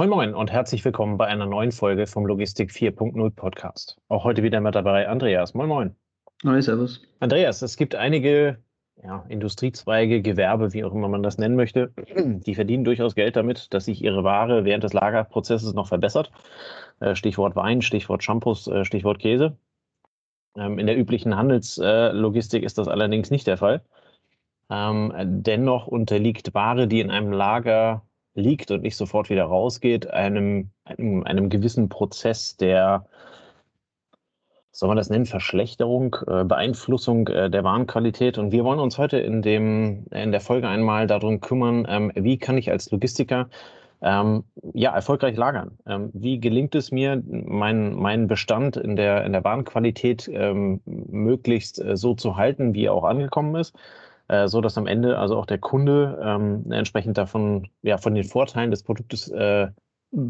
Moin Moin und herzlich willkommen bei einer neuen Folge vom Logistik 4.0 Podcast. Auch heute wieder mit dabei Andreas. Moin Moin. Hi, servus. Andreas, es gibt einige ja, Industriezweige, Gewerbe, wie auch immer man das nennen möchte, die verdienen durchaus Geld damit, dass sich ihre Ware während des Lagerprozesses noch verbessert. Äh, Stichwort Wein, Stichwort Shampoos, äh, Stichwort Käse. Ähm, in der üblichen Handelslogistik ist das allerdings nicht der Fall. Ähm, dennoch unterliegt Ware, die in einem Lager liegt und nicht sofort wieder rausgeht, einem, einem, einem gewissen Prozess der, soll man das nennen, Verschlechterung, äh, Beeinflussung äh, der Warenqualität. Und wir wollen uns heute in, dem, in der Folge einmal darum kümmern, ähm, wie kann ich als Logistiker ähm, ja, erfolgreich lagern. Ähm, wie gelingt es mir, meinen mein Bestand in der, in der Warenqualität ähm, möglichst äh, so zu halten, wie er auch angekommen ist? Äh, so dass am Ende also auch der Kunde ähm, entsprechend davon, ja, von den Vorteilen des Produktes äh,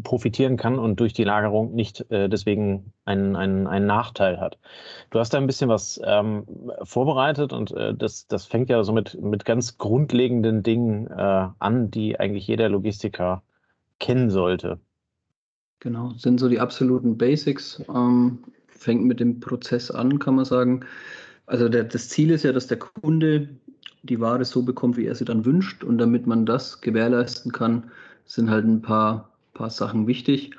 profitieren kann und durch die Lagerung nicht äh, deswegen einen, einen, einen Nachteil hat. Du hast da ein bisschen was ähm, vorbereitet und äh, das, das fängt ja so mit, mit ganz grundlegenden Dingen äh, an, die eigentlich jeder Logistiker kennen sollte. Genau, sind so die absoluten Basics. Ähm, fängt mit dem Prozess an, kann man sagen. Also der, das Ziel ist ja, dass der Kunde die Ware so bekommt, wie er sie dann wünscht. Und damit man das gewährleisten kann, sind halt ein paar, paar Sachen wichtig.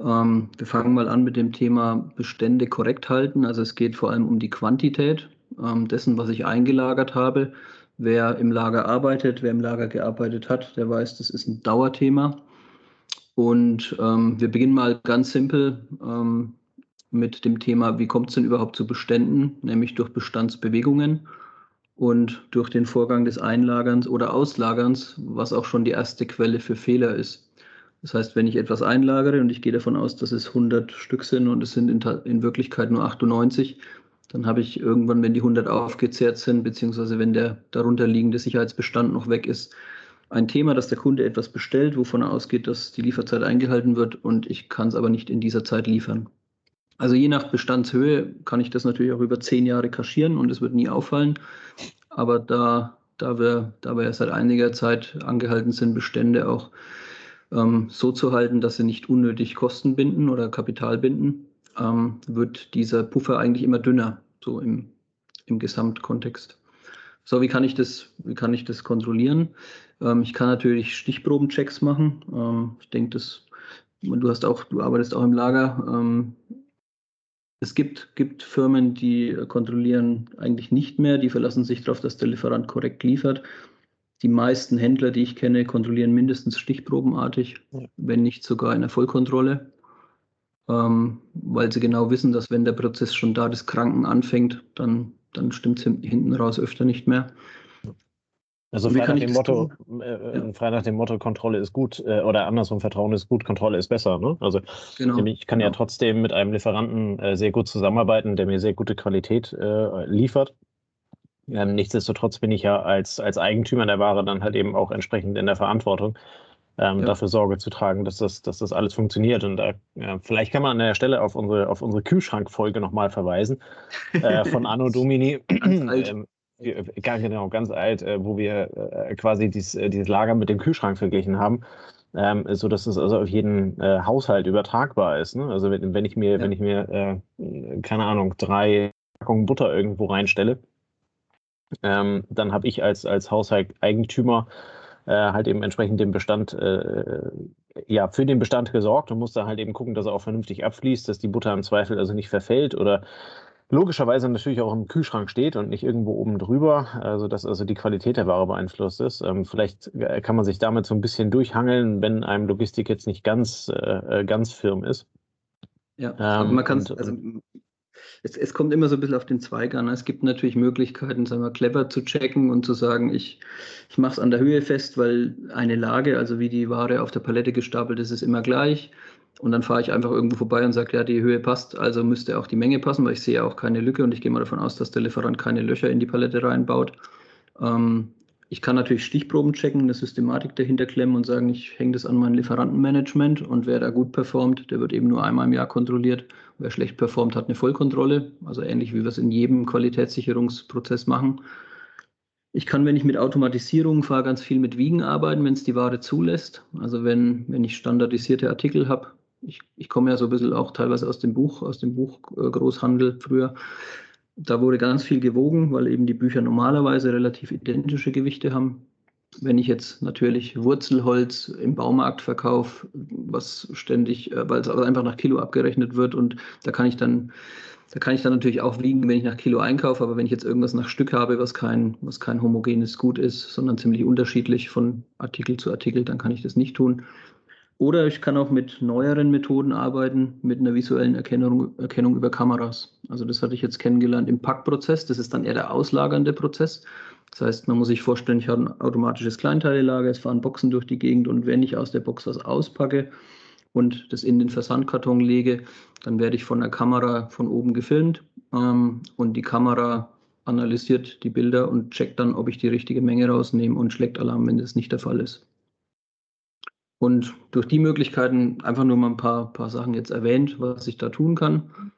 Ähm, wir fangen mal an mit dem Thema Bestände korrekt halten. Also es geht vor allem um die Quantität ähm, dessen, was ich eingelagert habe. Wer im Lager arbeitet, wer im Lager gearbeitet hat, der weiß, das ist ein Dauerthema. Und ähm, wir beginnen mal ganz simpel ähm, mit dem Thema, wie kommt es denn überhaupt zu Beständen, nämlich durch Bestandsbewegungen und durch den Vorgang des Einlagerns oder Auslagerns, was auch schon die erste Quelle für Fehler ist. Das heißt, wenn ich etwas einlagere und ich gehe davon aus, dass es 100 Stück sind und es sind in, in Wirklichkeit nur 98, dann habe ich irgendwann, wenn die 100 aufgezehrt sind, beziehungsweise wenn der darunter liegende Sicherheitsbestand noch weg ist, ein Thema, dass der Kunde etwas bestellt, wovon er ausgeht, dass die Lieferzeit eingehalten wird und ich kann es aber nicht in dieser Zeit liefern. Also je nach Bestandshöhe kann ich das natürlich auch über zehn Jahre kaschieren und es wird nie auffallen. Aber da, da, wir, da wir seit einiger Zeit angehalten sind, Bestände auch ähm, so zu halten, dass sie nicht unnötig Kosten binden oder Kapital binden, ähm, wird dieser Puffer eigentlich immer dünner, so im, im Gesamtkontext. So, wie kann ich das, wie kann ich das kontrollieren? Ähm, ich kann natürlich Stichprobenchecks machen. Ähm, ich denke, du hast auch, du arbeitest auch im Lager. Es gibt, gibt Firmen, die kontrollieren eigentlich nicht mehr, die verlassen sich darauf, dass der Lieferant korrekt liefert. Die meisten Händler, die ich kenne, kontrollieren mindestens stichprobenartig, wenn nicht sogar in der Vollkontrolle, ähm, weil sie genau wissen, dass wenn der Prozess schon da des Kranken anfängt, dann, dann stimmt es hinten raus öfter nicht mehr. Also frei nach, dem Motto, äh, ja. frei nach dem Motto, Kontrolle ist gut äh, oder andersrum, Vertrauen ist gut, Kontrolle ist besser. Ne? Also genau. ich kann ja genau. trotzdem mit einem Lieferanten äh, sehr gut zusammenarbeiten, der mir sehr gute Qualität äh, liefert. Ähm, nichtsdestotrotz bin ich ja als, als Eigentümer der Ware dann halt eben auch entsprechend in der Verantwortung, ähm, ja. dafür Sorge zu tragen, dass das, dass das alles funktioniert. Und da, ja, vielleicht kann man an der Stelle auf unsere, auf unsere Kühlschrankfolge nochmal verweisen äh, von Anno Domini. Ähm, ganz genau, ganz alt, äh, wo wir äh, quasi dies, äh, dieses Lager mit dem Kühlschrank verglichen haben. Ähm, so dass es also auf jeden äh, Haushalt übertragbar ist. Ne? Also wenn, wenn ich mir, ja. wenn ich mir, äh, keine Ahnung, drei Packungen Butter irgendwo reinstelle, ähm, dann habe ich als, als Haushalteigentümer äh, halt eben entsprechend den Bestand, ja, für den Bestand gesorgt und muss da halt eben gucken, dass er auch vernünftig abfließt, dass die Butter im Zweifel also nicht verfällt oder logischerweise natürlich auch im Kühlschrank steht und nicht irgendwo oben drüber, also dass also die Qualität der Ware beeinflusst ist. Ähm, vielleicht äh, kann man sich damit so ein bisschen durchhangeln, wenn einem Logistik jetzt nicht ganz, äh, ganz firm ist. Ja, ähm, man kann also es, es, kommt immer so ein bisschen auf den Zweig an. Es gibt natürlich Möglichkeiten, sagen wir, clever zu checken und zu sagen, ich, ich mache es an der Höhe fest, weil eine Lage, also wie die Ware auf der Palette gestapelt ist, ist immer gleich. Und dann fahre ich einfach irgendwo vorbei und sage, ja, die Höhe passt, also müsste auch die Menge passen, weil ich sehe auch keine Lücke und ich gehe mal davon aus, dass der Lieferant keine Löcher in die Palette reinbaut. Ähm, ich kann natürlich Stichproben checken, eine Systematik dahinter klemmen und sagen, ich hänge das an mein Lieferantenmanagement und wer da gut performt, der wird eben nur einmal im Jahr kontrolliert. Wer schlecht performt, hat eine Vollkontrolle, also ähnlich wie wir es in jedem Qualitätssicherungsprozess machen. Ich kann, wenn ich mit Automatisierung fahre, ganz viel mit Wiegen arbeiten, wenn es die Ware zulässt. Also wenn, wenn ich standardisierte Artikel habe. Ich, ich komme ja so ein bisschen auch teilweise aus dem Buch, aus dem Buch äh, Großhandel früher. Da wurde ganz viel gewogen, weil eben die Bücher normalerweise relativ identische Gewichte haben. Wenn ich jetzt natürlich Wurzelholz im Baumarkt verkaufe, was ständig, äh, weil es einfach nach Kilo abgerechnet wird und da kann ich dann, da kann ich dann natürlich auch wiegen, wenn ich nach Kilo einkaufe, aber wenn ich jetzt irgendwas nach Stück habe, was kein, was kein homogenes Gut ist, sondern ziemlich unterschiedlich von Artikel zu Artikel, dann kann ich das nicht tun. Oder ich kann auch mit neueren Methoden arbeiten, mit einer visuellen Erkennung, Erkennung über Kameras. Also das hatte ich jetzt kennengelernt im Packprozess. Das ist dann eher der auslagernde Prozess. Das heißt, man muss sich vorstellen, ich habe ein automatisches Kleinteilelager, es fahren Boxen durch die Gegend und wenn ich aus der Box was auspacke und das in den Versandkarton lege, dann werde ich von der Kamera von oben gefilmt ähm, und die Kamera analysiert die Bilder und checkt dann, ob ich die richtige Menge rausnehme und schlägt Alarm, wenn das nicht der Fall ist. Und durch die Möglichkeiten einfach nur mal ein paar, paar Sachen jetzt erwähnt, was ich da tun kann.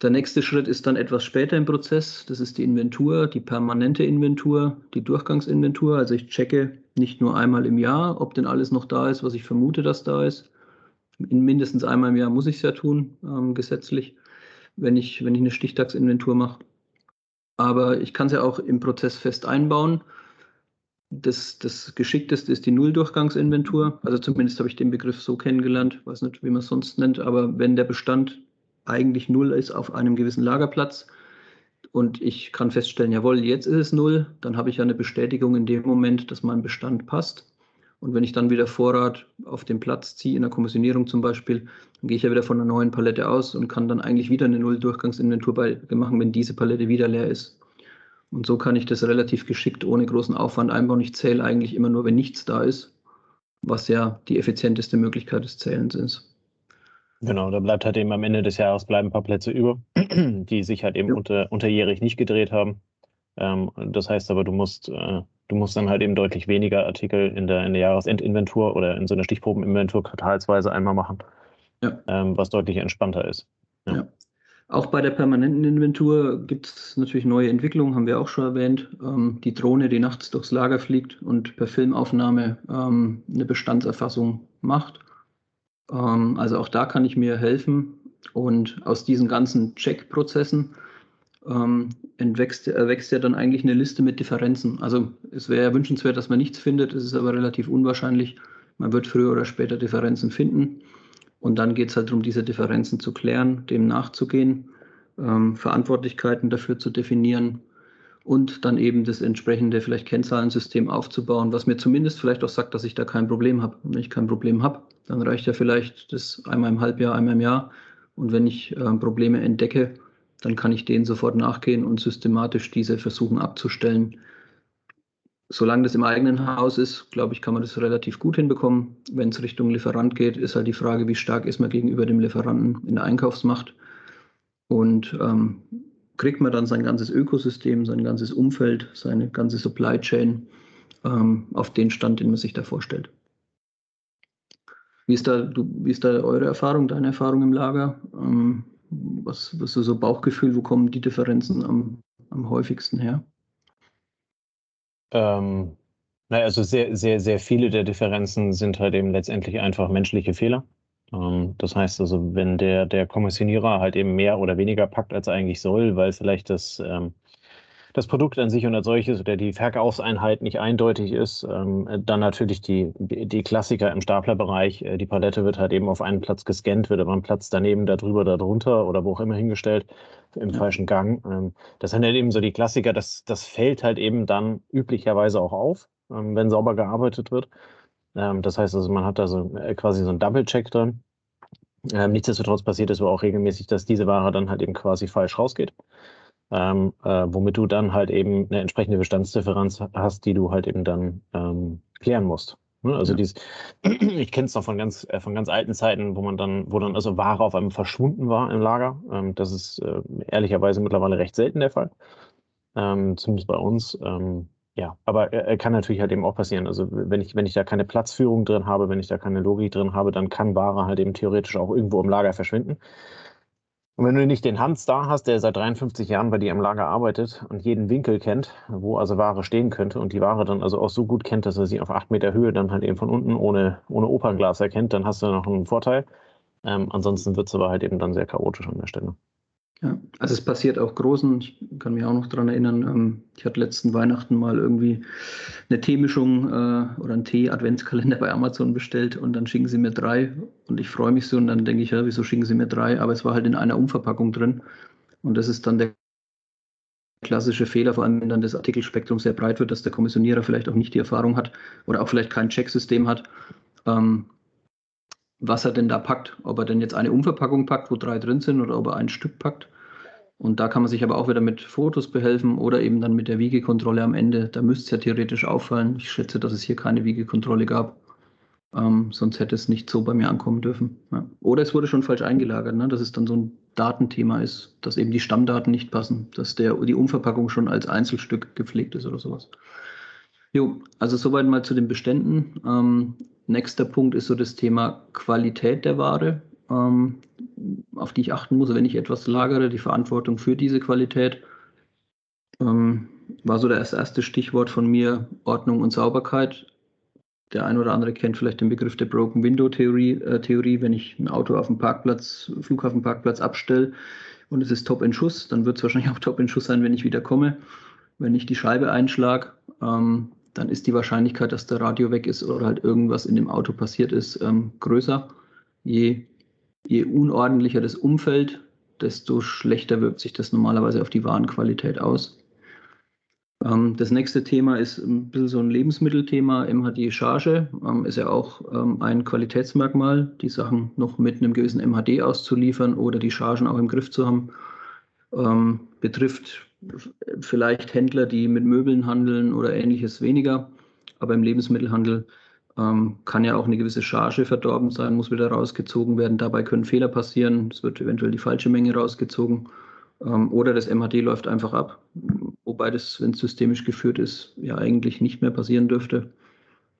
Der nächste Schritt ist dann etwas später im Prozess. Das ist die Inventur, die permanente Inventur, die Durchgangsinventur. Also ich checke nicht nur einmal im Jahr, ob denn alles noch da ist, was ich vermute, dass da ist. In mindestens einmal im Jahr muss ich es ja tun, ähm, gesetzlich, wenn ich, wenn ich eine Stichtagsinventur mache. Aber ich kann es ja auch im Prozess fest einbauen. Das, das Geschickteste ist die Nulldurchgangsinventur. Also zumindest habe ich den Begriff so kennengelernt, weiß nicht, wie man es sonst nennt, aber wenn der Bestand eigentlich null ist auf einem gewissen Lagerplatz und ich kann feststellen, jawohl, jetzt ist es null, dann habe ich ja eine Bestätigung in dem Moment, dass mein Bestand passt. Und wenn ich dann wieder Vorrat auf den Platz ziehe, in der Kommissionierung zum Beispiel, dann gehe ich ja wieder von einer neuen Palette aus und kann dann eigentlich wieder eine Null-Durchgangsinventur machen, wenn diese Palette wieder leer ist. Und so kann ich das relativ geschickt ohne großen Aufwand einbauen. Ich zähle eigentlich immer nur, wenn nichts da ist, was ja die effizienteste Möglichkeit des Zählens ist. Genau, da bleibt halt eben am Ende des Jahres bleiben ein paar Plätze über, die sich halt eben ja. unter, unterjährig nicht gedreht haben. Ähm, das heißt aber, du musst, äh, du musst dann halt eben deutlich weniger Artikel in der, in der Jahresendinventur oder in so einer Stichprobeninventur quartalsweise einmal machen, ja. ähm, was deutlich entspannter ist. Ja. ja. Auch bei der permanenten Inventur gibt es natürlich neue Entwicklungen, haben wir auch schon erwähnt. Ähm, die Drohne, die nachts durchs Lager fliegt und per Filmaufnahme ähm, eine Bestandserfassung macht. Ähm, also auch da kann ich mir helfen. Und aus diesen ganzen Check-Prozessen ähm, erwächst ja dann eigentlich eine Liste mit Differenzen. Also es wäre ja wünschenswert, dass man nichts findet, es ist aber relativ unwahrscheinlich. Man wird früher oder später Differenzen finden. Und dann geht es halt darum, diese Differenzen zu klären, dem nachzugehen, ähm, Verantwortlichkeiten dafür zu definieren und dann eben das entsprechende vielleicht Kennzahlensystem aufzubauen, was mir zumindest vielleicht auch sagt, dass ich da kein Problem habe. Wenn ich kein Problem habe, dann reicht ja vielleicht das einmal im Halbjahr, einmal im Jahr. Und wenn ich äh, Probleme entdecke, dann kann ich denen sofort nachgehen und systematisch diese versuchen abzustellen, solange das im eigenen Haus ist, glaube ich, kann man das relativ gut hinbekommen. Wenn es Richtung Lieferant geht, ist halt die Frage, wie stark ist man gegenüber dem Lieferanten in der Einkaufsmacht und ähm, kriegt man dann sein ganzes Ökosystem, sein ganzes Umfeld, seine ganze Supply Chain ähm, auf den Stand, den man sich da vorstellt. Wie ist da, du, wie ist da eure Erfahrung, deine Erfahrung im Lager? Ähm, was, was ist so Bauchgefühl, wo kommen die Differenzen am, am häufigsten her? Ähm, naja, also sehr, sehr, sehr viele der Differenzen sind halt eben letztendlich einfach menschliche Fehler. Ähm, das heißt also, wenn der, der Kommissionierer halt eben mehr oder weniger packt, als er eigentlich soll, weil vielleicht das, ähm, das Produkt an sich und als solches oder die Verkaufseinheit nicht eindeutig ist, ähm, dann natürlich die, die Klassiker im Staplerbereich. Äh, die Palette wird halt eben auf einen Platz gescannt, wird aber ein Platz daneben, darüber, darunter oder wo auch immer hingestellt, im ja. falschen Gang. Ähm, das sind halt eben so die Klassiker. Das, das fällt halt eben dann üblicherweise auch auf, ähm, wenn sauber gearbeitet wird. Ähm, das heißt also, man hat da so äh, quasi so einen Double-Check drin. Ähm, nichtsdestotrotz passiert es aber auch regelmäßig, dass diese Ware dann halt eben quasi falsch rausgeht ähm, äh, womit du dann halt eben eine entsprechende Bestandsdifferenz hast, die du halt eben dann ähm, klären musst. Ne? Also ja. dieses, ich kenne es noch von ganz, äh, von ganz alten Zeiten, wo man dann, wo dann also Ware auf einmal verschwunden war im Lager. Ähm, das ist äh, ehrlicherweise mittlerweile recht selten der Fall. Ähm, zumindest bei uns. Ähm, ja, aber äh, kann natürlich halt eben auch passieren. Also wenn ich, wenn ich da keine Platzführung drin habe, wenn ich da keine Logik drin habe, dann kann Ware halt eben theoretisch auch irgendwo im Lager verschwinden. Und wenn du nicht den Hans da hast, der seit 53 Jahren bei dir im Lager arbeitet und jeden Winkel kennt, wo also Ware stehen könnte und die Ware dann also auch so gut kennt, dass er sie auf acht Meter Höhe dann halt eben von unten ohne, ohne Opernglas erkennt, dann hast du noch einen Vorteil. Ähm, ansonsten wird es aber halt eben dann sehr chaotisch an der Stelle. Ja, also es passiert auch großen, ich kann mich auch noch daran erinnern, ähm, ich hatte letzten Weihnachten mal irgendwie eine Teemischung äh, oder einen Tee-Adventskalender bei Amazon bestellt und dann schicken sie mir drei und ich freue mich so und dann denke ich, ja, wieso schicken sie mir drei? Aber es war halt in einer Umverpackung drin und das ist dann der klassische Fehler, vor allem wenn dann das Artikelspektrum sehr breit wird, dass der Kommissionierer vielleicht auch nicht die Erfahrung hat oder auch vielleicht kein Checksystem hat. Ähm, was er denn da packt. Ob er denn jetzt eine Umverpackung packt, wo drei drin sind, oder ob er ein Stück packt. Und da kann man sich aber auch wieder mit Fotos behelfen oder eben dann mit der Wiegekontrolle am Ende. Da müsste es ja theoretisch auffallen. Ich schätze, dass es hier keine Wiegekontrolle gab. Ähm, sonst hätte es nicht so bei mir ankommen dürfen. Ja. Oder es wurde schon falsch eingelagert, ne? dass es dann so ein Datenthema ist, dass eben die Stammdaten nicht passen, dass der, die Umverpackung schon als Einzelstück gepflegt ist oder sowas. Jo, also soweit mal zu den Beständen. Ähm, nächster Punkt ist so das Thema Qualität der Ware, ähm, auf die ich achten muss, wenn ich etwas lagere, die Verantwortung für diese Qualität. Ähm, war so das erste Stichwort von mir, Ordnung und Sauberkeit. Der ein oder andere kennt vielleicht den Begriff der Broken Window Theorie, äh, Theorie. Wenn ich ein Auto auf dem Parkplatz, Flughafenparkplatz abstelle und es ist top in Schuss, dann wird es wahrscheinlich auch top in Schuss sein, wenn ich wieder komme. Wenn ich die Scheibe einschlage, ähm, dann ist die Wahrscheinlichkeit, dass der Radio weg ist oder halt irgendwas in dem Auto passiert ist, ähm, größer. Je, je unordentlicher das Umfeld, desto schlechter wirkt sich das normalerweise auf die Warenqualität aus. Ähm, das nächste Thema ist ein bisschen so ein Lebensmittelthema. MHD-Charge ähm, ist ja auch ähm, ein Qualitätsmerkmal, die Sachen noch mit einem gewissen MHD auszuliefern oder die Chargen auch im Griff zu haben. Ähm, betrifft vielleicht Händler, die mit Möbeln handeln oder ähnliches weniger. Aber im Lebensmittelhandel ähm, kann ja auch eine gewisse Charge verdorben sein, muss wieder rausgezogen werden. Dabei können Fehler passieren. Es wird eventuell die falsche Menge rausgezogen. Ähm, oder das MHD läuft einfach ab. Wobei das, wenn es systemisch geführt ist, ja eigentlich nicht mehr passieren dürfte.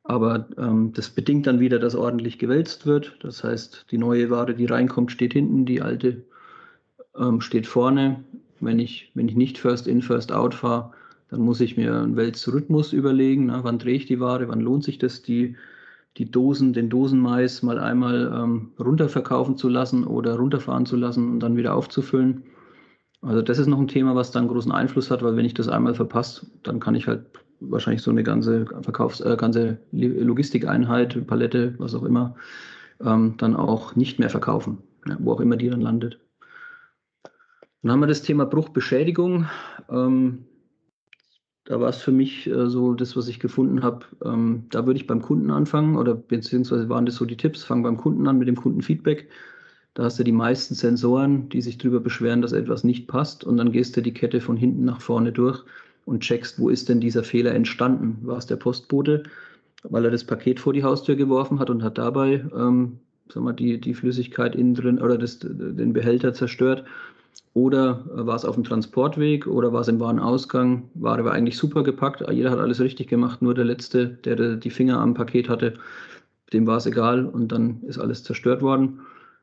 Aber ähm, das bedingt dann wieder, dass ordentlich gewälzt wird. Das heißt, die neue Ware, die reinkommt, steht hinten, die alte ähm, steht vorne. Wenn ich, wenn ich nicht First In, First Out fahre, dann muss ich mir einen Wälzrhythmus überlegen. Na, wann drehe ich die Ware? Wann lohnt sich das, die, die Dosen, den Dosenmais mal einmal ähm, runterverkaufen zu lassen oder runterfahren zu lassen und dann wieder aufzufüllen? Also das ist noch ein Thema, was dann großen Einfluss hat, weil wenn ich das einmal verpasse, dann kann ich halt wahrscheinlich so eine ganze Verkaufs-, äh, ganze Logistikeinheit, Palette, was auch immer, ähm, dann auch nicht mehr verkaufen, ja, wo auch immer die dann landet. Dann haben wir das Thema Bruchbeschädigung. Ähm, da war es für mich äh, so das, was ich gefunden habe. Ähm, da würde ich beim Kunden anfangen oder beziehungsweise waren das so die Tipps, fang beim Kunden an mit dem Kundenfeedback. Da hast du die meisten Sensoren, die sich darüber beschweren, dass etwas nicht passt und dann gehst du die Kette von hinten nach vorne durch und checkst, wo ist denn dieser Fehler entstanden? War es der Postbote, weil er das Paket vor die Haustür geworfen hat und hat dabei ähm, sag mal, die, die Flüssigkeit innen drin oder das, den Behälter zerstört? Oder äh, war es auf dem Transportweg oder war es im Warenausgang? Ware war eigentlich super gepackt, jeder hat alles richtig gemacht, nur der Letzte, der die Finger am Paket hatte, dem war es egal und dann ist alles zerstört worden.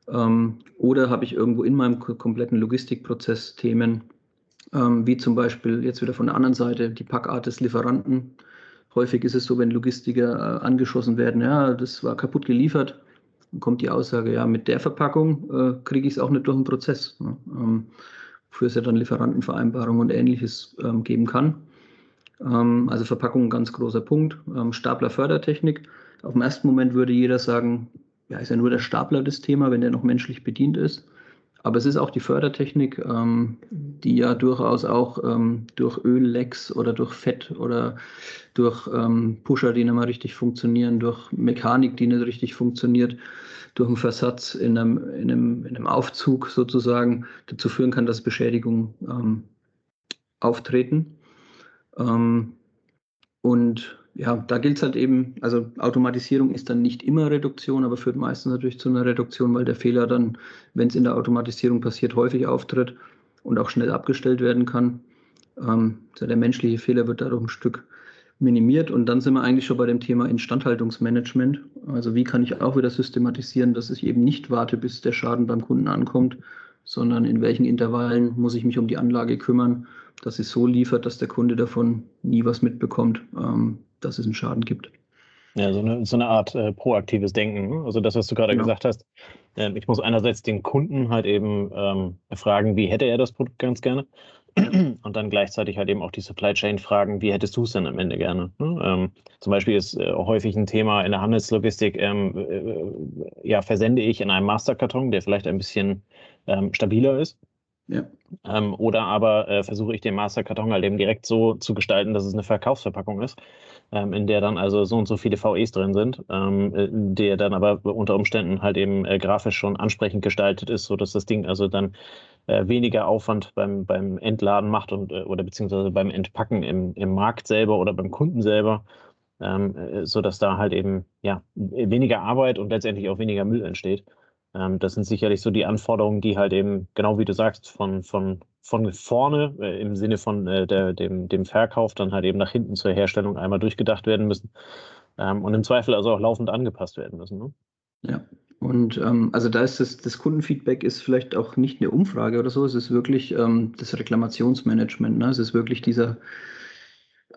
Ähm, oder habe ich irgendwo in meinem kompletten Logistikprozess Themen, ähm, wie zum Beispiel jetzt wieder von der anderen Seite die Packart des Lieferanten. Häufig ist es so, wenn Logistiker äh, angeschossen werden, ja, das war kaputt geliefert, dann kommt die Aussage, ja, mit der Verpackung äh, kriege ich es auch nicht durch den Prozess. Ne? Ähm, wofür es ja dann Lieferantenvereinbarungen und ähnliches ähm, geben kann. Ähm, also Verpackung ein ganz großer Punkt. Ähm, Stapler Fördertechnik. Auf den ersten Moment würde jeder sagen, ja, ist ja nur der Stapler das Thema, wenn der noch menschlich bedient ist. Aber es ist auch die Fördertechnik, ähm, die ja durchaus auch ähm, durch Öllecks oder durch Fett oder durch ähm, Pusher, die nicht mehr richtig funktionieren, durch Mechanik, die nicht richtig funktioniert, durch einen Versatz in einem, in einem, in einem Aufzug sozusagen dazu führen kann, dass Beschädigungen ähm, auftreten. Ähm, und ja, da gilt es halt eben, also Automatisierung ist dann nicht immer Reduktion, aber führt meistens natürlich zu einer Reduktion, weil der Fehler dann, wenn es in der Automatisierung passiert, häufig auftritt und auch schnell abgestellt werden kann. Ähm, also der menschliche Fehler wird dadurch ein Stück minimiert und dann sind wir eigentlich schon bei dem Thema Instandhaltungsmanagement. Also wie kann ich auch wieder systematisieren, dass ich eben nicht warte, bis der Schaden beim Kunden ankommt, sondern in welchen Intervallen muss ich mich um die Anlage kümmern, dass sie so liefert, dass der Kunde davon nie was mitbekommt, ähm, dass es einen Schaden gibt. Ja, so eine, so eine Art äh, proaktives Denken. Ne? Also das, was du gerade genau. gesagt hast. Äh, ich muss einerseits den Kunden halt eben ähm, fragen, wie hätte er das Produkt ganz gerne. Und dann gleichzeitig halt eben auch die Supply Chain fragen, wie hättest du es denn am Ende gerne? Ne? Ähm, zum Beispiel ist äh, häufig ein Thema in der Handelslogistik, ähm, äh, ja, versende ich in einem Masterkarton, der vielleicht ein bisschen ähm, stabiler ist. Ja. Ähm, oder aber äh, versuche ich den Masterkarton halt eben direkt so zu gestalten, dass es eine Verkaufsverpackung ist ähm, in der dann also so und so viele VEs drin sind, ähm, der dann aber unter Umständen halt eben äh, grafisch schon ansprechend gestaltet ist, sodass das Ding also dann äh, weniger Aufwand beim, beim Entladen macht und äh, oder beziehungsweise beim Entpacken im, im Markt selber oder beim Kunden selber. Ähm, äh, so da halt eben ja weniger Arbeit und letztendlich auch weniger Müll entsteht. Ähm, das sind sicherlich so die Anforderungen, die halt eben, genau wie du sagst, von, von von vorne äh, im Sinne von äh, der, dem, dem Verkauf dann halt eben nach hinten zur Herstellung einmal durchgedacht werden müssen ähm, und im Zweifel also auch laufend angepasst werden müssen. Ne? Ja, und ähm, also da ist das, das Kundenfeedback ist vielleicht auch nicht eine Umfrage oder so, es ist wirklich ähm, das Reklamationsmanagement. Ne? Es ist wirklich dieser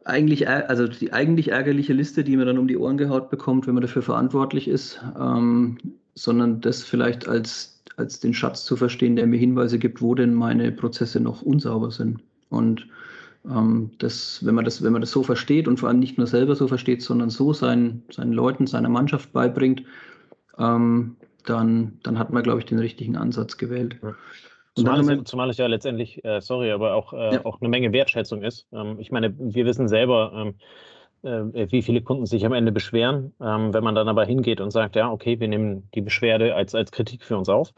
eigentlich, also die eigentlich ärgerliche Liste, die man dann um die Ohren gehaut bekommt, wenn man dafür verantwortlich ist, ähm, sondern das vielleicht als als den Schatz zu verstehen, der mir Hinweise gibt, wo denn meine Prozesse noch unsauber sind. Und ähm, das, wenn, man das, wenn man das so versteht und vor allem nicht nur selber so versteht, sondern so seinen, seinen Leuten, seiner Mannschaft beibringt, ähm, dann, dann hat man, glaube ich, den richtigen Ansatz gewählt. Ja. Zumal es, zumal es, ja letztendlich, äh, sorry, aber auch, äh, ja. auch eine Menge Wertschätzung ist. Ähm, ich meine, wir wissen selber, ähm, äh, wie viele Kunden sich am Ende beschweren. Ähm, wenn man dann aber hingeht und sagt, ja, okay, wir nehmen die Beschwerde als, als Kritik für uns auf.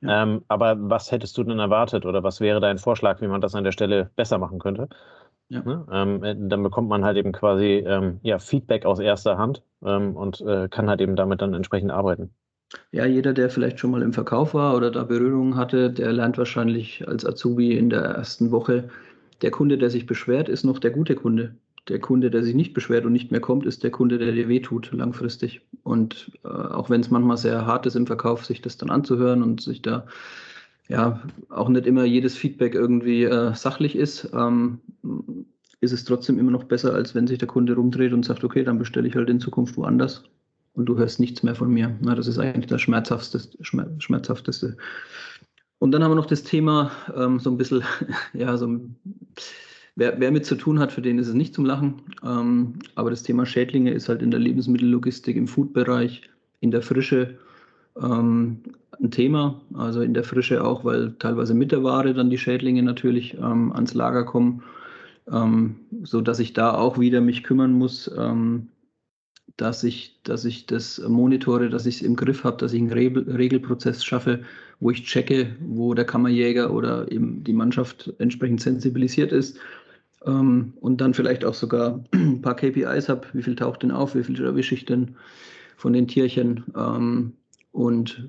Ja. Ähm, aber was hättest du denn erwartet oder was wäre dein Vorschlag, wie man das an der Stelle besser machen könnte? Ja. Ne? Ähm, äh, dann bekommt man halt eben quasi ja, Feedback aus erster Hand und äh, kann halt eben damit dann entsprechend arbeiten. Ja, jeder, der vielleicht schon mal im Verkauf war oder da Berührungen hatte, der lernt wahrscheinlich als Azubi in der ersten Woche, der Kunde, der sich beschwert, ist noch der gute Kunde der Kunde, der sich nicht beschwert und nicht mehr kommt, ist der Kunde, der dir wehtut langfristig. Und äh, auch wenn es manchmal sehr hart ist im Verkauf, sich das dann anzuhören und sich da ja auch nicht immer jedes Feedback irgendwie äh, sachlich ist, ähm, ist es trotzdem immer noch besser, als wenn sich der Kunde rumdreht und sagt, okay, dann bestelle ich halt in Zukunft woanders und du hörst nichts mehr von mir. Na, das ist eigentlich das Schmerzhafteste. Schmerzhafteste. Und dann haben wir noch das Thema, ähm, so ein bisschen, ja, so Wer, wer mit zu tun hat, für den ist es nicht zum Lachen. Ähm, aber das Thema Schädlinge ist halt in der Lebensmittellogistik, im Foodbereich, in der Frische ähm, ein Thema. Also in der Frische auch, weil teilweise mit der Ware dann die Schädlinge natürlich ähm, ans Lager kommen. Ähm, so dass ich da auch wieder mich kümmern muss, ähm, dass ich, dass ich das monitore, dass ich es im Griff habe, dass ich einen Regelprozess schaffe, wo ich checke, wo der Kammerjäger oder eben die Mannschaft entsprechend sensibilisiert ist ähm, und dann vielleicht auch sogar ein paar KPIs habe, wie viel taucht denn auf, wie viel erwische ich denn von den Tierchen ähm, und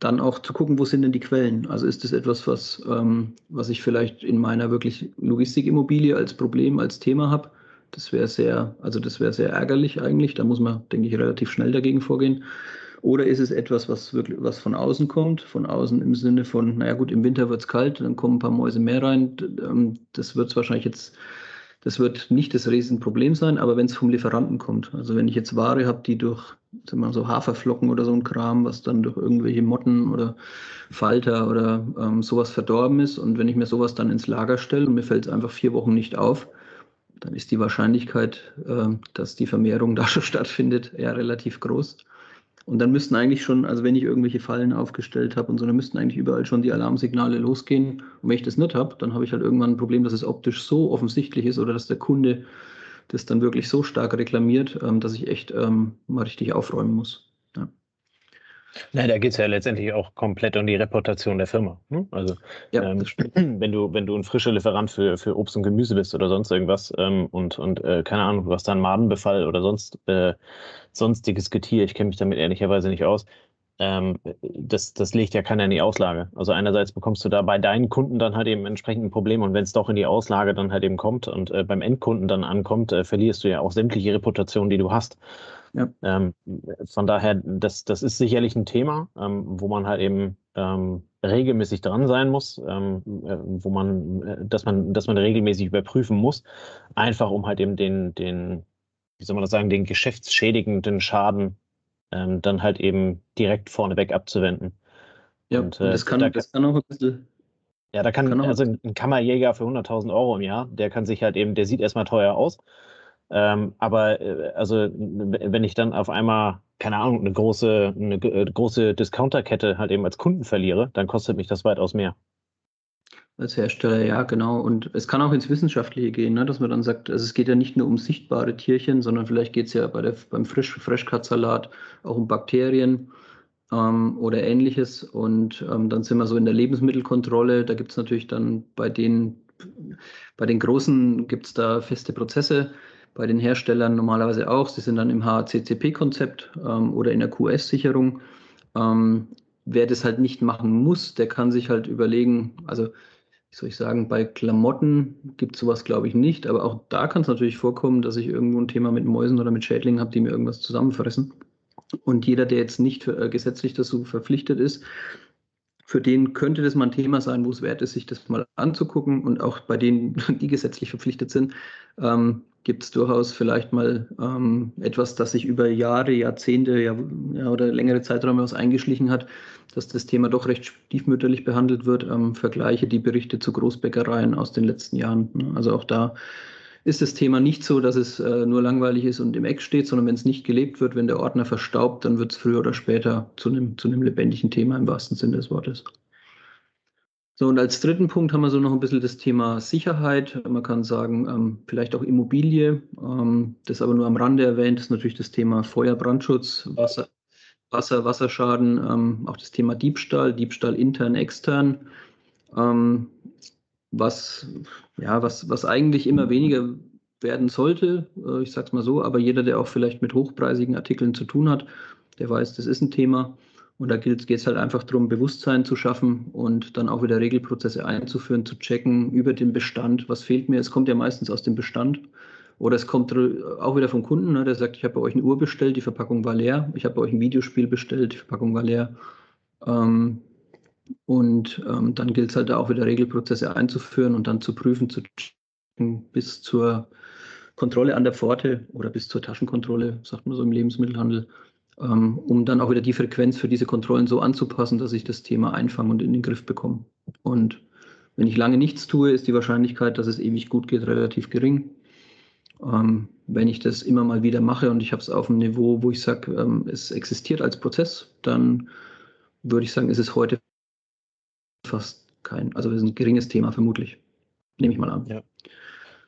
dann auch zu gucken, wo sind denn die Quellen? Also ist das etwas, was, ähm, was ich vielleicht in meiner wirklich Logistikimmobilie als Problem, als Thema habe? Das wäre sehr, also das wäre sehr ärgerlich eigentlich. Da muss man, denke ich, relativ schnell dagegen vorgehen. Oder ist es etwas, was wirklich was von außen kommt? Von außen im Sinne von, naja gut, im Winter wird es kalt, dann kommen ein paar Mäuse mehr rein. Ähm, das wird es wahrscheinlich jetzt, das wird nicht das Riesenproblem sein, aber wenn es vom Lieferanten kommt, also wenn ich jetzt Ware habe, die durch sagen wir so Haferflocken oder so ein Kram, was dann durch irgendwelche Motten oder Falter oder ähm, sowas verdorben ist und wenn ich mir sowas dann ins Lager stelle und mir fällt es einfach vier Wochen nicht auf, dann ist die Wahrscheinlichkeit, äh, dass die Vermehrung da schon stattfindet, ja relativ groß. Und dann müssten eigentlich schon, also wenn ich irgendwelche Fallen aufgestellt habe und so, dann müssten eigentlich überall schon die Alarmsignale losgehen. Und wenn ich das nicht habe, dann habe ich halt irgendwann ein Problem, dass es optisch so offensichtlich ist oder dass der Kunde das dann wirklich so stark reklamiert, ähm, dass ich echt ähm, mal richtig aufräumen muss. Nein, da geht es ja letztendlich auch komplett um die Reputation der Firma. Ne? Also ja, ähm, wenn du, wenn du ein frischer Lieferant für, für Obst und Gemüse bist oder sonst irgendwas ähm, und, und äh, keine Ahnung, du hast da einen Madenbefall oder sonst äh, sonstiges Getier, ich kenne mich damit ehrlicherweise nicht aus, ähm, das, das legt ja keiner in die Auslage. Also einerseits bekommst du da bei deinen Kunden dann halt eben entsprechend ein Problem und wenn es doch in die Auslage dann halt eben kommt und äh, beim Endkunden dann ankommt, äh, verlierst du ja auch sämtliche Reputation, die du hast. Ja. Ähm, von daher, das, das ist sicherlich ein Thema, ähm, wo man halt eben ähm, regelmäßig dran sein muss, ähm, äh, wo man, äh, dass man, dass man regelmäßig überprüfen muss, einfach um halt eben den, den, wie soll man das sagen, den geschäftsschädigenden Schaden ähm, dann halt eben direkt vorneweg abzuwenden. Ja, und, äh, das, kann, da das kann auch ein bisschen. Ja, da kann, kann also ein Kammerjäger für 100.000 Euro im Jahr, der kann sich halt eben, der sieht erstmal teuer aus. Ähm, aber äh, also wenn ich dann auf einmal, keine Ahnung, eine große, eine, äh, große Discounterkette halt eben als Kunden verliere, dann kostet mich das weitaus mehr. Als Hersteller, ja, genau. Und es kann auch ins Wissenschaftliche gehen, ne? dass man dann sagt, also es geht ja nicht nur um sichtbare Tierchen, sondern vielleicht geht es ja bei der, beim Frisch, Freshcut-Salat auch um Bakterien ähm, oder ähnliches. Und ähm, dann sind wir so in der Lebensmittelkontrolle. Da gibt es natürlich dann bei den, bei den Großen gibt es da feste Prozesse, bei den Herstellern normalerweise auch. Sie sind dann im HACCP-Konzept ähm, oder in der QS-Sicherung. Ähm, wer das halt nicht machen muss, der kann sich halt überlegen, also wie soll ich sagen, bei Klamotten gibt es sowas, glaube ich, nicht. Aber auch da kann es natürlich vorkommen, dass ich irgendwo ein Thema mit Mäusen oder mit Schädlingen habe, die mir irgendwas zusammenfressen. Und jeder, der jetzt nicht für, äh, gesetzlich dazu verpflichtet ist, für den könnte das mal ein Thema sein, wo es wert ist, sich das mal anzugucken. Und auch bei denen, die gesetzlich verpflichtet sind, ähm, gibt es durchaus vielleicht mal ähm, etwas, das sich über Jahre, Jahrzehnte ja, oder längere Zeiträume aus eingeschlichen hat, dass das Thema doch recht stiefmütterlich behandelt wird. Ähm, vergleiche die Berichte zu Großbäckereien aus den letzten Jahren. Ne? Also auch da ist das Thema nicht so, dass es äh, nur langweilig ist und im Eck steht, sondern wenn es nicht gelebt wird, wenn der Ordner verstaubt, dann wird es früher oder später zu einem, zu einem lebendigen Thema im wahrsten Sinne des Wortes. So, und als dritten Punkt haben wir so noch ein bisschen das Thema Sicherheit. Man kann sagen, ähm, vielleicht auch Immobilie. Ähm, das aber nur am Rande erwähnt, ist natürlich das Thema Feuer, Brandschutz, Wasser, Wasser Wasserschaden, ähm, auch das Thema Diebstahl, Diebstahl intern, extern. Ähm, was, ja, was, was eigentlich immer weniger werden sollte, äh, ich sage es mal so, aber jeder, der auch vielleicht mit hochpreisigen Artikeln zu tun hat, der weiß, das ist ein Thema. Und da geht es halt einfach darum, Bewusstsein zu schaffen und dann auch wieder Regelprozesse einzuführen, zu checken über den Bestand. Was fehlt mir? Es kommt ja meistens aus dem Bestand. Oder es kommt auch wieder vom Kunden, ne, der sagt, ich habe bei euch eine Uhr bestellt, die Verpackung war leer. Ich habe bei euch ein Videospiel bestellt, die Verpackung war leer. Ähm, und ähm, dann gilt es halt auch wieder Regelprozesse einzuführen und dann zu prüfen, zu checken bis zur Kontrolle an der Pforte oder bis zur Taschenkontrolle, sagt man so im Lebensmittelhandel, um dann auch wieder die Frequenz für diese Kontrollen so anzupassen, dass ich das Thema einfange und in den Griff bekomme. Und wenn ich lange nichts tue, ist die Wahrscheinlichkeit, dass es ewig gut geht, relativ gering. Ähm, wenn ich das immer mal wieder mache und ich habe es auf einem Niveau, wo ich sage, ähm, es existiert als Prozess, dann würde ich sagen, ist es heute fast kein, also ist ein geringes Thema vermutlich. Nehme ich mal an. Ja.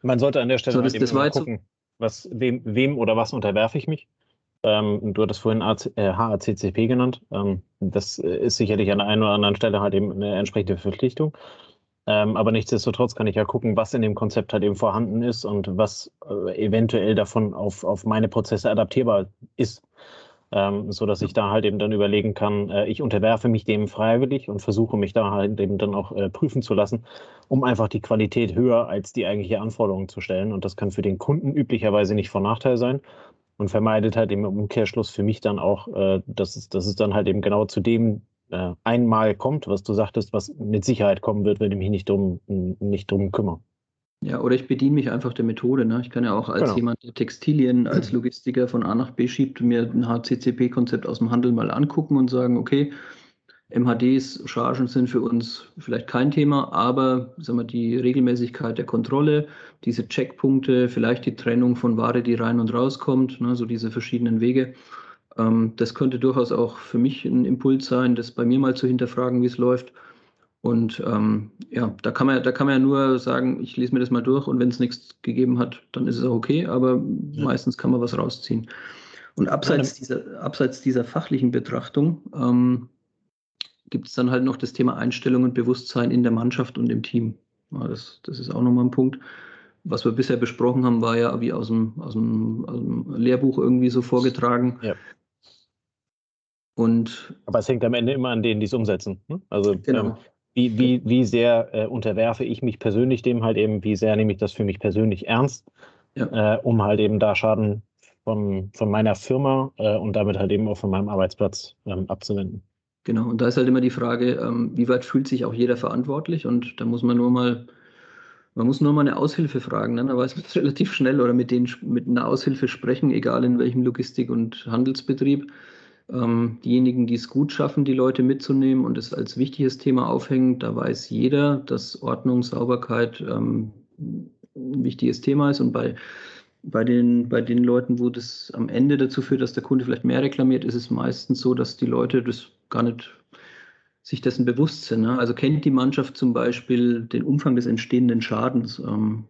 Man sollte an der Stelle so, das, das mal gucken, was, wem, wem oder was unterwerfe ich mich. Ähm, du hattest vorhin AC, äh, HACCP genannt. Ähm, das ist sicherlich an der einen oder anderen Stelle halt eben eine entsprechende Verpflichtung. Ähm, aber nichtsdestotrotz kann ich ja gucken, was in dem Konzept halt eben vorhanden ist und was äh, eventuell davon auf, auf meine Prozesse adaptierbar ist. Ähm, so dass ich da halt eben dann überlegen kann, äh, ich unterwerfe mich dem freiwillig und versuche mich da halt eben dann auch äh, prüfen zu lassen, um einfach die Qualität höher als die eigentliche Anforderung zu stellen. Und das kann für den Kunden üblicherweise nicht von Nachteil sein und vermeidet halt im Umkehrschluss für mich dann auch, äh, dass, es, dass es dann halt eben genau zu dem äh, einmal kommt, was du sagtest, was mit Sicherheit kommen wird, wenn ich mich nicht drum, nicht drum kümmere. Ja, oder ich bediene mich einfach der Methode. Ne? Ich kann ja auch als genau. jemand, der Textilien als Logistiker von A nach B schiebt, mir ein HCCP-Konzept aus dem Handel mal angucken und sagen, okay, MHDs, Chargen sind für uns vielleicht kein Thema, aber sagen wir, die Regelmäßigkeit der Kontrolle, diese Checkpunkte, vielleicht die Trennung von Ware, die rein und rauskommt, ne, so diese verschiedenen Wege, ähm, das könnte durchaus auch für mich ein Impuls sein, das bei mir mal zu hinterfragen, wie es läuft. Und ähm, ja, da kann, man, da kann man ja nur sagen, ich lese mir das mal durch und wenn es nichts gegeben hat, dann ist es auch okay, aber ja. meistens kann man was rausziehen. Und abseits, dieser, abseits dieser fachlichen Betrachtung, ähm, gibt es dann halt noch das Thema Einstellung und Bewusstsein in der Mannschaft und im Team. Ja, das, das ist auch nochmal ein Punkt. Was wir bisher besprochen haben, war ja wie aus dem, aus dem, aus dem Lehrbuch irgendwie so vorgetragen. Ja. Und Aber es hängt am Ende immer an denen, die es umsetzen. Ne? Also genau. ähm, wie, wie, wie sehr äh, unterwerfe ich mich persönlich dem halt eben, wie sehr nehme ich das für mich persönlich ernst, ja. äh, um halt eben da Schaden von, von meiner Firma äh, und damit halt eben auch von meinem Arbeitsplatz ähm, abzuwenden. Genau, und da ist halt immer die Frage, ähm, wie weit fühlt sich auch jeder verantwortlich? Und da muss man nur mal, man muss nur mal eine Aushilfe fragen, ne? da weiß man es relativ schnell oder mit, denen, mit einer Aushilfe sprechen, egal in welchem Logistik- und Handelsbetrieb. Ähm, diejenigen, die es gut schaffen, die Leute mitzunehmen und es als wichtiges Thema aufhängen, da weiß jeder, dass Ordnung, Sauberkeit ähm, ein wichtiges Thema ist. Und bei bei den, bei den Leuten, wo das am Ende dazu führt, dass der Kunde vielleicht mehr reklamiert, ist es meistens so, dass die Leute das gar nicht sich dessen bewusst sind. Ne? Also kennt die Mannschaft zum Beispiel den Umfang des entstehenden Schadens. Ähm,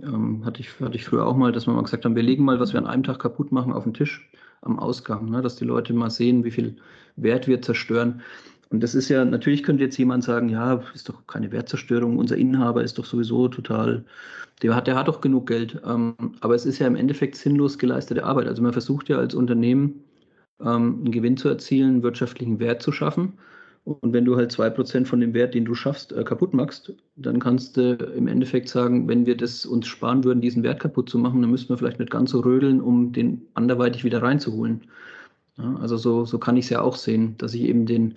ähm, hatte, ich, hatte ich früher auch mal, dass wir mal gesagt haben, wir legen mal, was wir an einem Tag kaputt machen, auf den Tisch am Ausgang, ne? dass die Leute mal sehen, wie viel Wert wir zerstören. Und das ist ja, natürlich könnte jetzt jemand sagen, ja, ist doch keine Wertzerstörung, unser Inhaber ist doch sowieso total, der hat, der hat doch genug Geld. Ähm, aber es ist ja im Endeffekt sinnlos geleistete Arbeit. Also man versucht ja als Unternehmen ähm, einen Gewinn zu erzielen, einen wirtschaftlichen Wert zu schaffen. Und wenn du halt zwei Prozent von dem Wert, den du schaffst, äh, kaputt machst, dann kannst du im Endeffekt sagen, wenn wir das uns sparen würden, diesen Wert kaputt zu machen, dann müssten wir vielleicht nicht ganz so rödeln, um den anderweitig wieder reinzuholen. Ja, also so, so kann ich es ja auch sehen, dass ich eben den,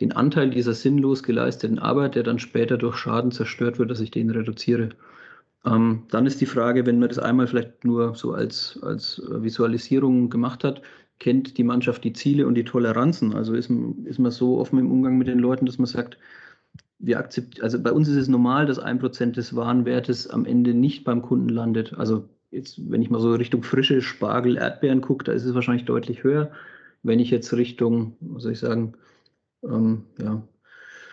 den Anteil dieser sinnlos geleisteten Arbeit, der dann später durch Schaden zerstört wird, dass ich den reduziere. Ähm, dann ist die Frage, wenn man das einmal vielleicht nur so als, als Visualisierung gemacht hat, kennt die Mannschaft die Ziele und die Toleranzen? Also ist, ist man so offen im Umgang mit den Leuten, dass man sagt, wir akzeptieren, also bei uns ist es normal, dass ein Prozent des Warenwertes am Ende nicht beim Kunden landet. Also jetzt, wenn ich mal so Richtung frische Spargel, Erdbeeren gucke, da ist es wahrscheinlich deutlich höher. Wenn ich jetzt Richtung, was soll ich sagen, ähm, ja,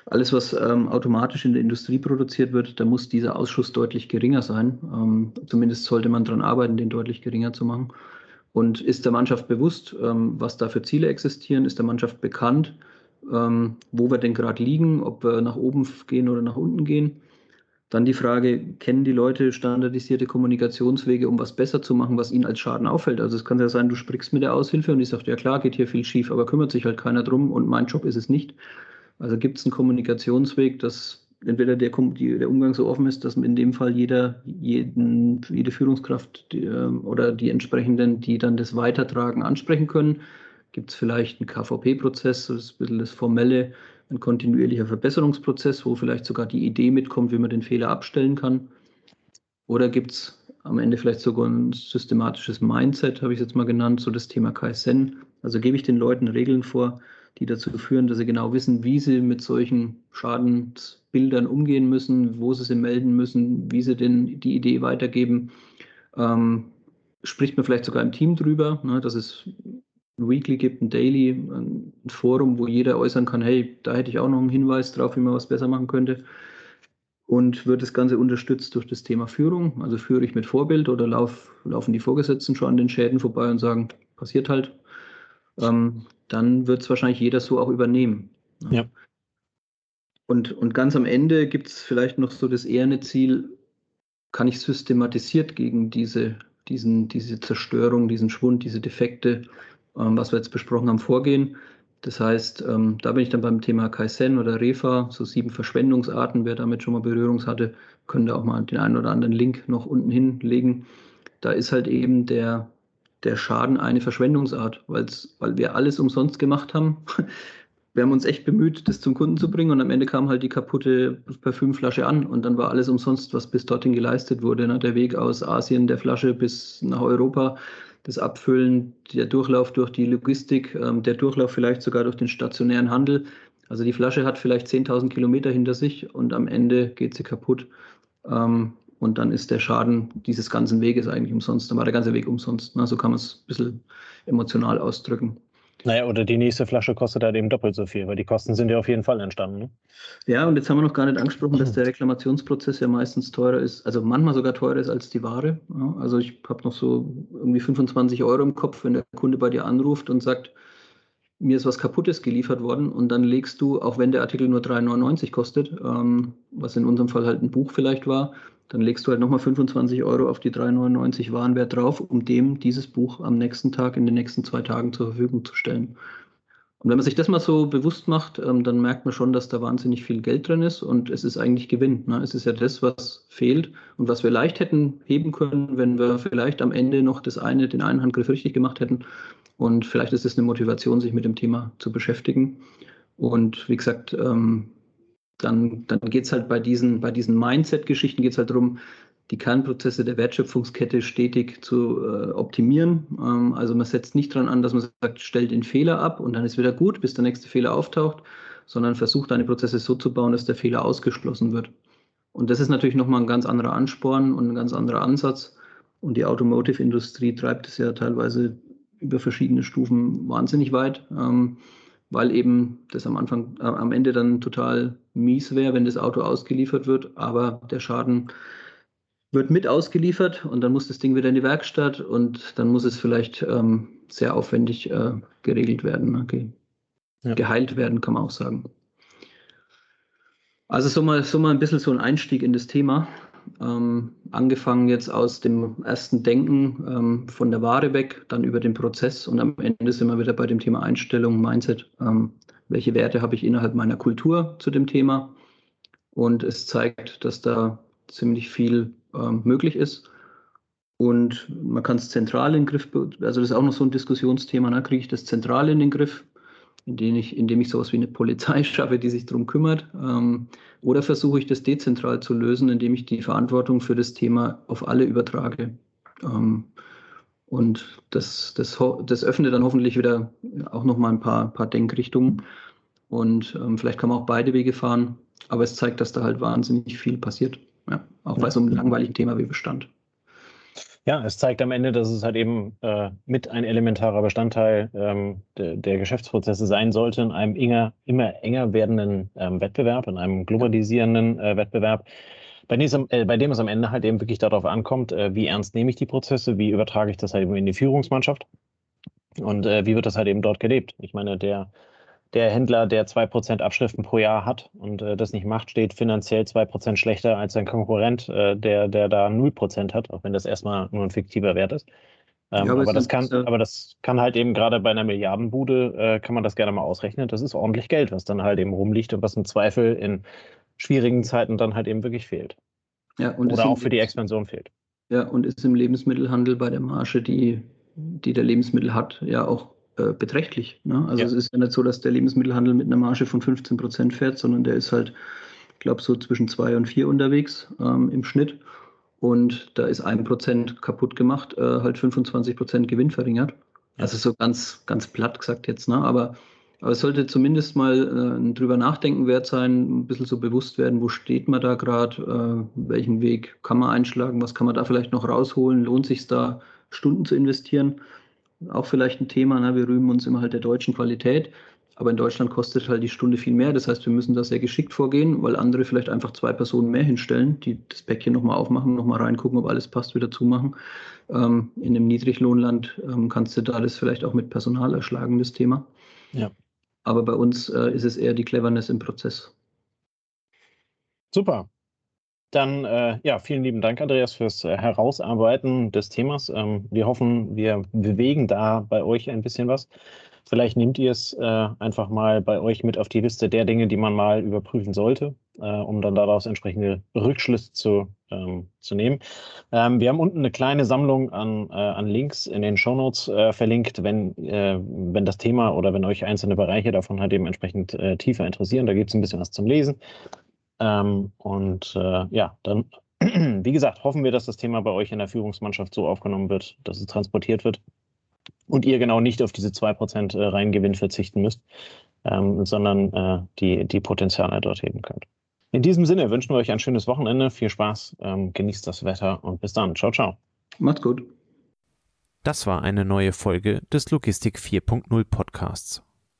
alles, was ähm, automatisch in der Industrie produziert wird, da muss dieser Ausschuss deutlich geringer sein. Ähm, zumindest sollte man daran arbeiten, den deutlich geringer zu machen. Und ist der Mannschaft bewusst, ähm, was da für Ziele existieren? Ist der Mannschaft bekannt, ähm, wo wir denn gerade liegen, ob wir nach oben gehen oder nach unten gehen? Dann die Frage, kennen die Leute standardisierte Kommunikationswege, um was besser zu machen, was ihnen als Schaden auffällt? Also es kann ja sein, du sprichst mit der Aushilfe und die sagt, ja klar, geht hier viel schief, aber kümmert sich halt keiner drum und mein Job ist es nicht. Also gibt es einen Kommunikationsweg, dass entweder der, der, Umgang so offen ist, dass in dem Fall jeder, jeden, jede Führungskraft die, ähm, oder die entsprechenden, die dann das Weitertragen ansprechen können. Gibt es vielleicht einen KVP-Prozess, das ist ein bisschen das Formelle, ein kontinuierlicher Verbesserungsprozess, wo vielleicht sogar die Idee mitkommt, wie man den Fehler abstellen kann. Oder gibt es am Ende vielleicht sogar ein systematisches Mindset, habe ich es jetzt mal genannt, so das Thema Kaizen. Also gebe ich den Leuten Regeln vor, die dazu führen, dass sie genau wissen, wie sie mit solchen Schadensbildern umgehen müssen, wo sie sie melden müssen, wie sie denn die Idee weitergeben. Ähm, spricht man vielleicht sogar im Team drüber, ne, dass es ein Weekly gibt, ein Daily, ein Forum, wo jeder äußern kann, hey, da hätte ich auch noch einen Hinweis drauf, wie man was besser machen könnte. Und wird das Ganze unterstützt durch das Thema Führung. Also führe ich mit Vorbild oder lauf, laufen die Vorgesetzten schon an den Schäden vorbei und sagen, passiert halt. Ähm, dann wird es wahrscheinlich jeder so auch übernehmen. Ne? Ja. Und, und ganz am Ende gibt es vielleicht noch so das eherne Ziel, kann ich systematisiert gegen diese, diesen, diese Zerstörung, diesen Schwund, diese Defekte, ähm, was wir jetzt besprochen haben, vorgehen. Das heißt, ähm, da bin ich dann beim Thema Kaizen oder Refa, so sieben Verschwendungsarten. Wer damit schon mal Berührungs hatte, könnte auch mal den einen oder anderen Link noch unten hinlegen. Da ist halt eben der, der Schaden eine Verschwendungsart, weil wir alles umsonst gemacht haben. Wir haben uns echt bemüht, das zum Kunden zu bringen und am Ende kam halt die kaputte Parfümflasche an und dann war alles umsonst, was bis dorthin geleistet wurde. Ne? Der Weg aus Asien der Flasche bis nach Europa, das Abfüllen, der Durchlauf durch die Logistik, ähm, der Durchlauf vielleicht sogar durch den stationären Handel. Also die Flasche hat vielleicht 10.000 Kilometer hinter sich und am Ende geht sie kaputt. Ähm, und dann ist der Schaden dieses ganzen Weges eigentlich umsonst. Dann war der ganze Weg umsonst. Ne? So kann man es ein bisschen emotional ausdrücken. Naja, oder die nächste Flasche kostet halt eben doppelt so viel, weil die Kosten sind ja auf jeden Fall entstanden. Ne? Ja, und jetzt haben wir noch gar nicht angesprochen, dass der Reklamationsprozess ja meistens teurer ist, also manchmal sogar teurer ist als die Ware. Ja, also ich habe noch so irgendwie 25 Euro im Kopf, wenn der Kunde bei dir anruft und sagt, mir ist was Kaputtes geliefert worden und dann legst du, auch wenn der Artikel nur 3,99 kostet, ähm, was in unserem Fall halt ein Buch vielleicht war, dann legst du halt nochmal 25 Euro auf die 3,99 Warenwert drauf, um dem dieses Buch am nächsten Tag, in den nächsten zwei Tagen zur Verfügung zu stellen. Und wenn man sich das mal so bewusst macht, ähm, dann merkt man schon, dass da wahnsinnig viel Geld drin ist und es ist eigentlich Gewinn. Ne? Es ist ja das, was fehlt und was wir leicht hätten heben können, wenn wir vielleicht am Ende noch das eine, den einen Handgriff richtig gemacht hätten. Und vielleicht ist es eine Motivation, sich mit dem Thema zu beschäftigen. Und wie gesagt, ähm, dann, dann geht es halt bei diesen, bei diesen Mindset-Geschichten geht es halt darum, die Kernprozesse der Wertschöpfungskette stetig zu äh, optimieren. Ähm, also man setzt nicht daran an, dass man sagt, stellt den Fehler ab und dann ist wieder gut, bis der nächste Fehler auftaucht, sondern versucht deine Prozesse so zu bauen, dass der Fehler ausgeschlossen wird. Und das ist natürlich nochmal ein ganz anderer Ansporn und ein ganz anderer Ansatz. Und die Automotive-Industrie treibt es ja teilweise über verschiedene Stufen wahnsinnig weit, ähm, weil eben das am Anfang, äh, am Ende dann total mies wäre, wenn das Auto ausgeliefert wird, aber der Schaden wird mit ausgeliefert und dann muss das Ding wieder in die Werkstatt und dann muss es vielleicht ähm, sehr aufwendig äh, geregelt werden, okay. ja. geheilt werden, kann man auch sagen. Also so mal, so mal ein bisschen so ein Einstieg in das Thema. Ähm, angefangen jetzt aus dem ersten Denken ähm, von der Ware weg, dann über den Prozess und am Ende sind wir wieder bei dem Thema Einstellung, Mindset. Ähm, welche Werte habe ich innerhalb meiner Kultur zu dem Thema? Und es zeigt, dass da ziemlich viel ähm, möglich ist. Und man kann es zentral in den Griff, also das ist auch noch so ein Diskussionsthema, ne? kriege ich das zentral in den Griff, indem ich, indem ich sowas wie eine Polizei schaffe, die sich darum kümmert, ähm, oder versuche ich das dezentral zu lösen, indem ich die Verantwortung für das Thema auf alle übertrage. Ähm, und das, das, das öffnet dann hoffentlich wieder auch nochmal ein paar, paar Denkrichtungen. Und ähm, vielleicht kann man auch beide Wege fahren, aber es zeigt, dass da halt wahnsinnig viel passiert. Ja, auch bei so einem langweiligen Thema wie Bestand. Ja, es zeigt am Ende, dass es halt eben äh, mit ein elementarer Bestandteil ähm, de, der Geschäftsprozesse sein sollte in einem enger, immer enger werdenden ähm, Wettbewerb, in einem globalisierenden äh, Wettbewerb, bei dem, es, äh, bei dem es am Ende halt eben wirklich darauf ankommt, äh, wie ernst nehme ich die Prozesse, wie übertrage ich das halt eben in die Führungsmannschaft und äh, wie wird das halt eben dort gelebt. Ich meine, der der Händler, der 2% Abschriften pro Jahr hat und äh, das nicht macht, steht finanziell 2% schlechter als sein Konkurrent, äh, der, der da 0% hat, auch wenn das erstmal nur ein fiktiver Wert ist. Ähm, ja, aber, aber das kann, äh, aber das kann halt eben gerade bei einer Milliardenbude, äh, kann man das gerne mal ausrechnen. Das ist ordentlich Geld, was dann halt eben rumliegt und was im Zweifel in schwierigen Zeiten dann halt eben wirklich fehlt. Ja, Oder auch für die Expansion fehlt. Ja, und ist im Lebensmittelhandel bei der Marge, die, die der Lebensmittel hat, ja auch äh, beträchtlich. Ne? Also ja. es ist ja nicht so, dass der Lebensmittelhandel mit einer Marge von 15 Prozent fährt, sondern der ist halt, ich glaube, so zwischen zwei und vier unterwegs ähm, im Schnitt. Und da ist ein Prozent kaputt gemacht, äh, halt 25 Prozent Gewinn verringert. Also so ganz, ganz platt gesagt jetzt, ne? Aber, aber es sollte zumindest mal äh, drüber nachdenken wert sein, ein bisschen so bewusst werden, wo steht man da gerade, äh, welchen Weg kann man einschlagen, was kann man da vielleicht noch rausholen, lohnt sich da Stunden zu investieren auch vielleicht ein Thema. Ne? Wir rühmen uns immer halt der deutschen Qualität. Aber in Deutschland kostet halt die Stunde viel mehr. Das heißt, wir müssen da sehr geschickt vorgehen, weil andere vielleicht einfach zwei Personen mehr hinstellen, die das Päckchen nochmal aufmachen, nochmal reingucken, ob alles passt, wieder zumachen. Ähm, in einem Niedriglohnland ähm, kannst du da das vielleicht auch mit Personal erschlagen, das Thema. Ja. Aber bei uns äh, ist es eher die Cleverness im Prozess. Super. Dann äh, ja, vielen lieben Dank, Andreas, fürs äh, Herausarbeiten des Themas. Ähm, wir hoffen, wir bewegen da bei euch ein bisschen was. Vielleicht nehmt ihr es äh, einfach mal bei euch mit auf die Liste der Dinge, die man mal überprüfen sollte, äh, um dann daraus entsprechende Rückschlüsse zu, ähm, zu nehmen. Ähm, wir haben unten eine kleine Sammlung an, äh, an Links in den Shownotes äh, verlinkt, wenn, wenn das Thema oder wenn euch einzelne Bereiche davon halt eben entsprechend tiefer interessieren. Da gibt es ein bisschen was zum Lesen. Ähm, und äh, ja, dann, wie gesagt, hoffen wir, dass das Thema bei euch in der Führungsmannschaft so aufgenommen wird, dass es transportiert wird und ihr genau nicht auf diese 2% äh, Reingewinn verzichten müsst, ähm, sondern äh, die, die Potenziale dort heben könnt. In diesem Sinne wünschen wir euch ein schönes Wochenende, viel Spaß, ähm, genießt das Wetter und bis dann. Ciao, ciao. Macht's gut. Das war eine neue Folge des Logistik 4.0 Podcasts.